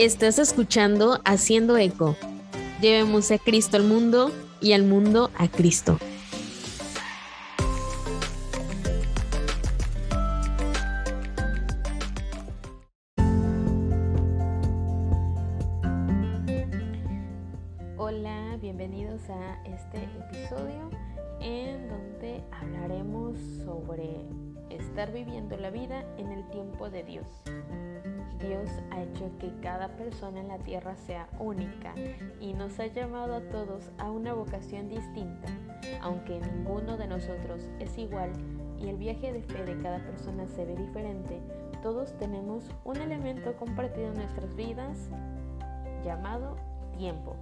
Estás escuchando Haciendo Eco. Llevemos a Cristo al mundo y al mundo a Cristo. Hola, bienvenidos a este episodio en donde hablaremos sobre estar viviendo la vida en el tiempo de Dios. Dios ha hecho que cada persona en la tierra sea única y nos ha llamado a todos a una vocación distinta, aunque ninguno de nosotros es igual y el viaje de fe de cada persona se ve diferente, todos tenemos un elemento compartido en nuestras vidas llamado tiempo.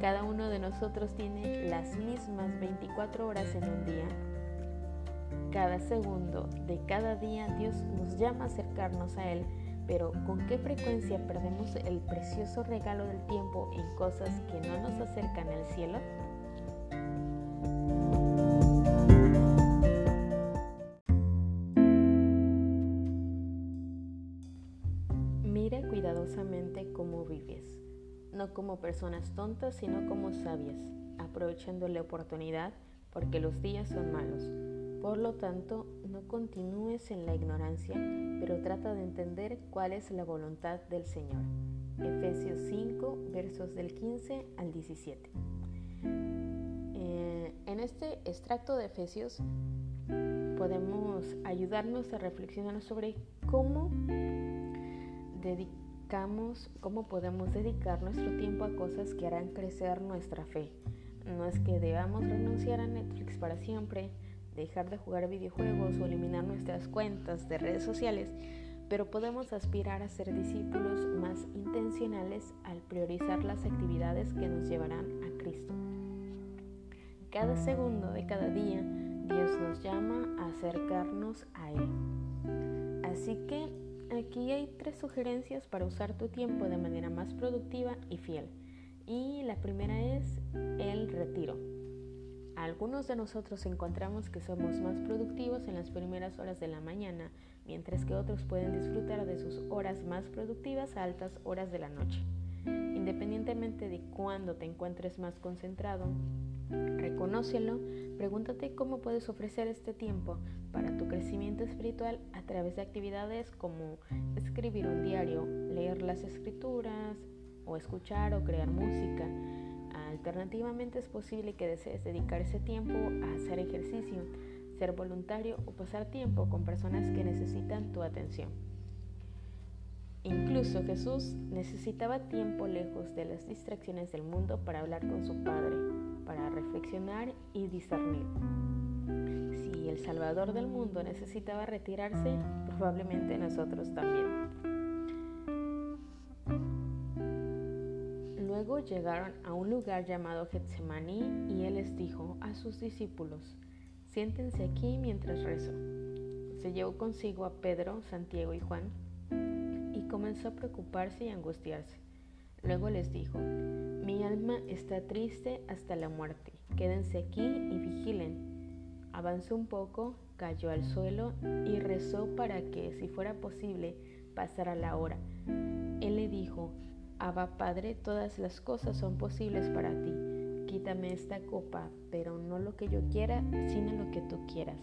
Cada uno de nosotros tiene las mismas 24 horas en un día. Cada segundo de cada día Dios nos llama a acercarnos a Él pero ¿con qué frecuencia perdemos el precioso regalo del tiempo en cosas que no nos acercan al cielo? Mire cuidadosamente cómo vives, no como personas tontas, sino como sabias, aprovechando la oportunidad porque los días son malos. Por lo tanto, no continúes en la ignorancia, pero trata de entender cuál es la voluntad del Señor. Efesios 5, versos del 15 al 17. Eh, en este extracto de Efesios podemos ayudarnos a reflexionar sobre cómo dedicamos, cómo podemos dedicar nuestro tiempo a cosas que harán crecer nuestra fe. No es que debamos renunciar a Netflix para siempre, dejar de jugar videojuegos o eliminar nuestras cuentas de redes sociales, pero podemos aspirar a ser discípulos más intencionales al priorizar las actividades que nos llevarán a Cristo. Cada segundo de cada día, Dios nos llama a acercarnos a Él. Así que aquí hay tres sugerencias para usar tu tiempo de manera más productiva y fiel. Y la primera es el retiro. Algunos de nosotros encontramos que somos más productivos en las primeras horas de la mañana, mientras que otros pueden disfrutar de sus horas más productivas a altas horas de la noche. Independientemente de cuándo te encuentres más concentrado, reconócelo, pregúntate cómo puedes ofrecer este tiempo para tu crecimiento espiritual a través de actividades como escribir un diario, leer las escrituras o escuchar o crear música Alternativamente es posible que desees dedicar ese tiempo a hacer ejercicio, ser voluntario o pasar tiempo con personas que necesitan tu atención. Incluso Jesús necesitaba tiempo lejos de las distracciones del mundo para hablar con su Padre, para reflexionar y discernir. Si el Salvador del mundo necesitaba retirarse, probablemente nosotros también. Luego llegaron a un lugar llamado Getsemaní y él les dijo a sus discípulos, siéntense aquí mientras rezo. Se llevó consigo a Pedro, Santiago y Juan y comenzó a preocuparse y angustiarse. Luego les dijo, mi alma está triste hasta la muerte, quédense aquí y vigilen. Avanzó un poco, cayó al suelo y rezó para que, si fuera posible, pasara la hora. Él le dijo, Abba Padre, todas las cosas son posibles para ti. Quítame esta copa, pero no lo que yo quiera, sino lo que tú quieras.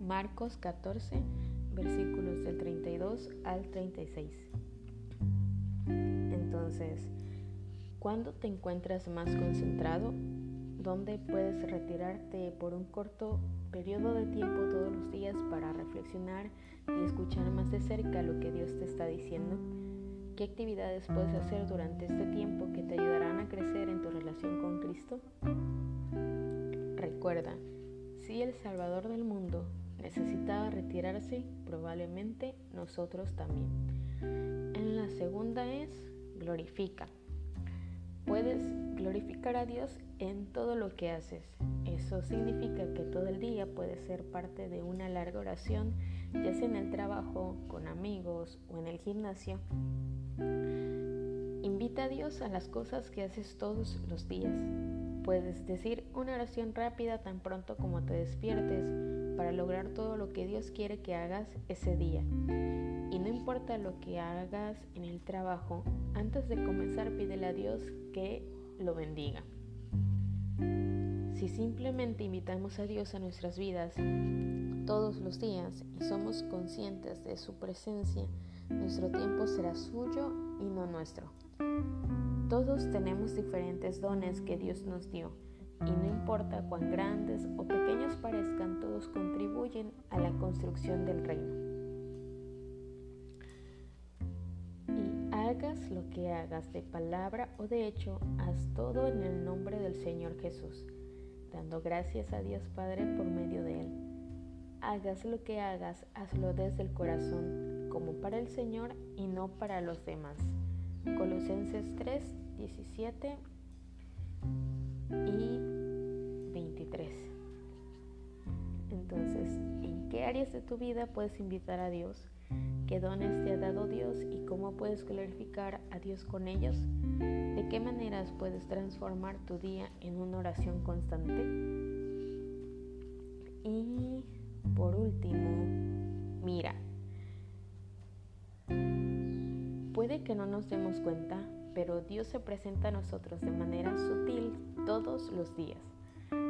Marcos 14, versículos del 32 al 36. Entonces, ¿cuándo te encuentras más concentrado? ¿Dónde puedes retirarte por un corto periodo de tiempo todos los días para reflexionar y escuchar más de cerca lo que Dios te está diciendo? ¿Qué actividades puedes hacer durante este tiempo que te ayudarán a crecer en tu relación con Cristo? Recuerda, si el Salvador del mundo necesitaba retirarse, probablemente nosotros también. En la segunda es glorifica. Puedes glorificar a Dios en todo lo que haces. Eso significa que todo el día puede ser parte de una larga oración, ya sea en el trabajo, con amigos o en el gimnasio. Invita a Dios a las cosas que haces todos los días. Puedes decir una oración rápida tan pronto como te despiertes para lograr todo lo que Dios quiere que hagas ese día. Y no importa lo que hagas en el trabajo, antes de comenzar pídele a Dios que lo bendiga. Si simplemente invitamos a Dios a nuestras vidas todos los días y somos conscientes de su presencia, nuestro tiempo será suyo y no nuestro. Todos tenemos diferentes dones que Dios nos dio y no importa cuán grandes o pequeños parezcan, todos contribuyen a la construcción del reino. Y hagas lo que hagas de palabra o de hecho, haz todo en el nombre del Señor Jesús, dando gracias a Dios Padre por medio de Él. Hagas lo que hagas, hazlo desde el corazón, como para el Señor y no para los demás. Colosenses 3, 17 y 23. Entonces, ¿en qué áreas de tu vida puedes invitar a Dios? ¿Qué dones te ha dado Dios y cómo puedes glorificar a Dios con ellos? ¿De qué maneras puedes transformar tu día en una oración constante? Y por último, mira. Puede que no nos demos cuenta, pero Dios se presenta a nosotros de manera sutil todos los días.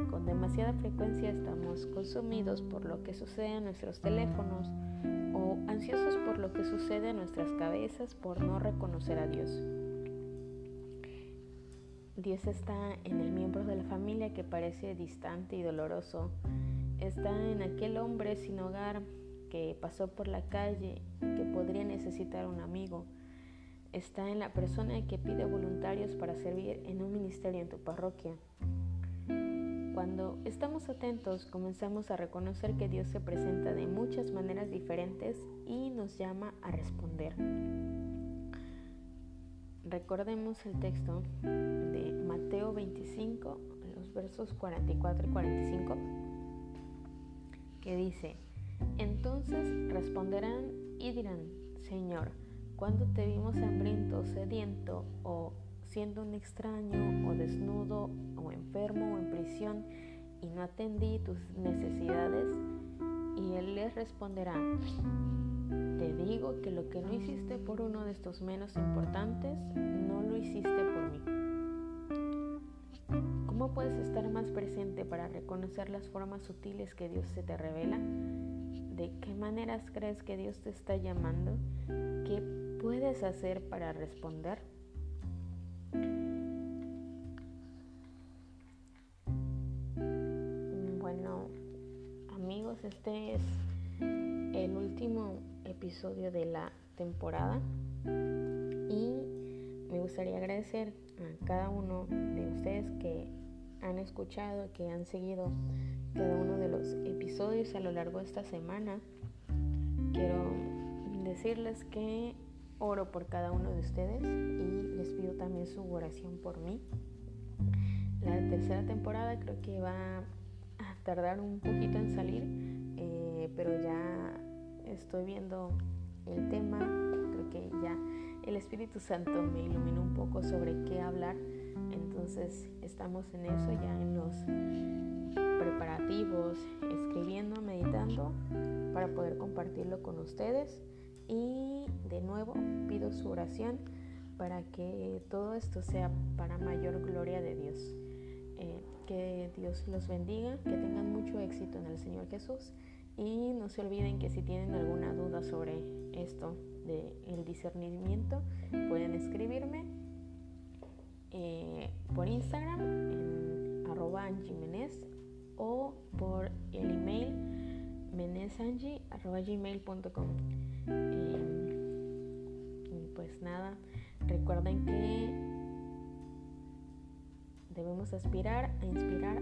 Con demasiada frecuencia estamos consumidos por lo que sucede en nuestros teléfonos o ansiosos por lo que sucede en nuestras cabezas por no reconocer a Dios. Dios está en el miembro de la familia que parece distante y doloroso. Está en aquel hombre sin hogar que pasó por la calle que podría necesitar un amigo está en la persona que pide voluntarios para servir en un ministerio en tu parroquia. Cuando estamos atentos, comenzamos a reconocer que Dios se presenta de muchas maneras diferentes y nos llama a responder. Recordemos el texto de Mateo 25, los versos 44 y 45, que dice, entonces responderán y dirán, Señor, cuando te vimos hambriento, sediento o siendo un extraño o desnudo o enfermo o en prisión y no atendí tus necesidades? Y él les responderá, te digo que lo que no hiciste por uno de estos menos importantes, no lo hiciste por mí. ¿Cómo puedes estar más presente para reconocer las formas sutiles que Dios se te revela? ¿De qué maneras crees que Dios te está llamando? ¿Qué puedes hacer para responder? Bueno, amigos, este es el último episodio de la temporada y me gustaría agradecer a cada uno de ustedes que han escuchado, que han seguido cada uno de los episodios a lo largo de esta semana. Quiero decirles que Oro por cada uno de ustedes y les pido también su oración por mí. La tercera temporada creo que va a tardar un poquito en salir, estoy viendo el tema. Creo que ya el Espíritu Santo me iluminó un poco sobre qué hablar. Entonces estamos en eso, ya en los preparativos, escribiendo, meditando para poder compartirlo con ustedes. Y de nuevo pido su oración para que todo esto sea para mayor gloria de Dios. Eh, que Dios los bendiga, que tengan mucho éxito en el Señor Jesús y no se olviden que si tienen alguna duda sobre esto del discernimiento, pueden escribirme eh, por Instagram en arroba o por el email menesangi.gmail.com y pues nada, recuerden que debemos aspirar a inspirar